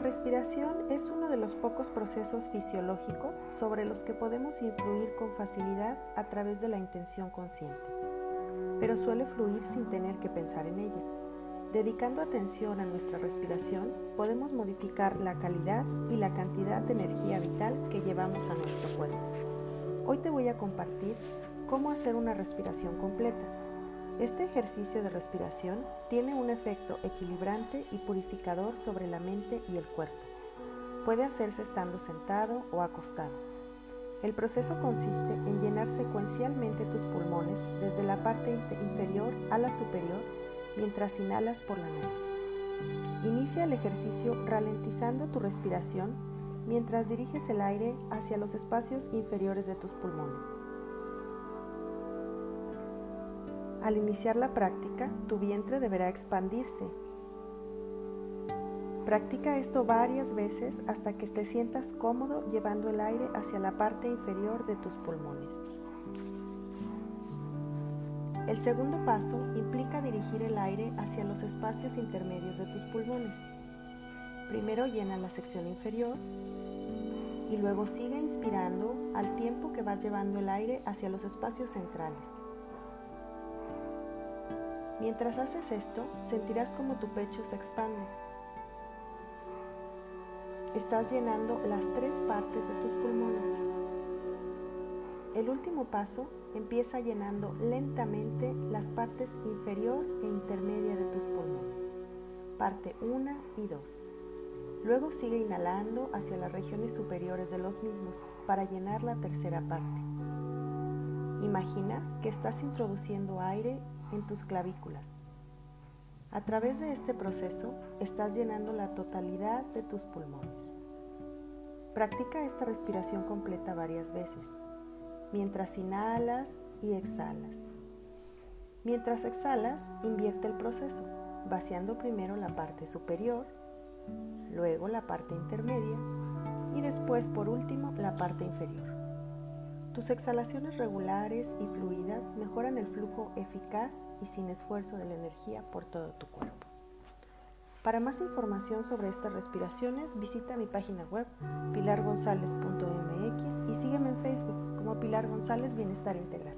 respiración es uno de los pocos procesos fisiológicos sobre los que podemos influir con facilidad a través de la intención consciente, pero suele fluir sin tener que pensar en ella. Dedicando atención a nuestra respiración, podemos modificar la calidad y la cantidad de energía vital que llevamos a nuestro cuerpo. Hoy te voy a compartir cómo hacer una respiración completa. Este ejercicio de respiración tiene un efecto equilibrante y purificador sobre la mente y el cuerpo. Puede hacerse estando sentado o acostado. El proceso consiste en llenar secuencialmente tus pulmones desde la parte inferior a la superior mientras inhalas por la nariz. Inicia el ejercicio ralentizando tu respiración mientras diriges el aire hacia los espacios inferiores de tus pulmones. Al iniciar la práctica, tu vientre deberá expandirse. Practica esto varias veces hasta que te sientas cómodo llevando el aire hacia la parte inferior de tus pulmones. El segundo paso implica dirigir el aire hacia los espacios intermedios de tus pulmones. Primero llena la sección inferior y luego sigue inspirando al tiempo que vas llevando el aire hacia los espacios centrales. Mientras haces esto, sentirás como tu pecho se expande. Estás llenando las tres partes de tus pulmones. El último paso empieza llenando lentamente las partes inferior e intermedia de tus pulmones, parte 1 y 2. Luego sigue inhalando hacia las regiones superiores de los mismos para llenar la tercera parte. Imagina que estás introduciendo aire en tus clavículas. A través de este proceso estás llenando la totalidad de tus pulmones. Practica esta respiración completa varias veces mientras inhalas y exhalas. Mientras exhalas, invierte el proceso, vaciando primero la parte superior, luego la parte intermedia y después, por último, la parte inferior. Tus exhalaciones regulares y fluidas mejoran el flujo eficaz y sin esfuerzo de la energía por todo tu cuerpo. Para más información sobre estas respiraciones, visita mi página web pilargonzalez.mx y sígueme en Facebook como Pilar González Bienestar Integral.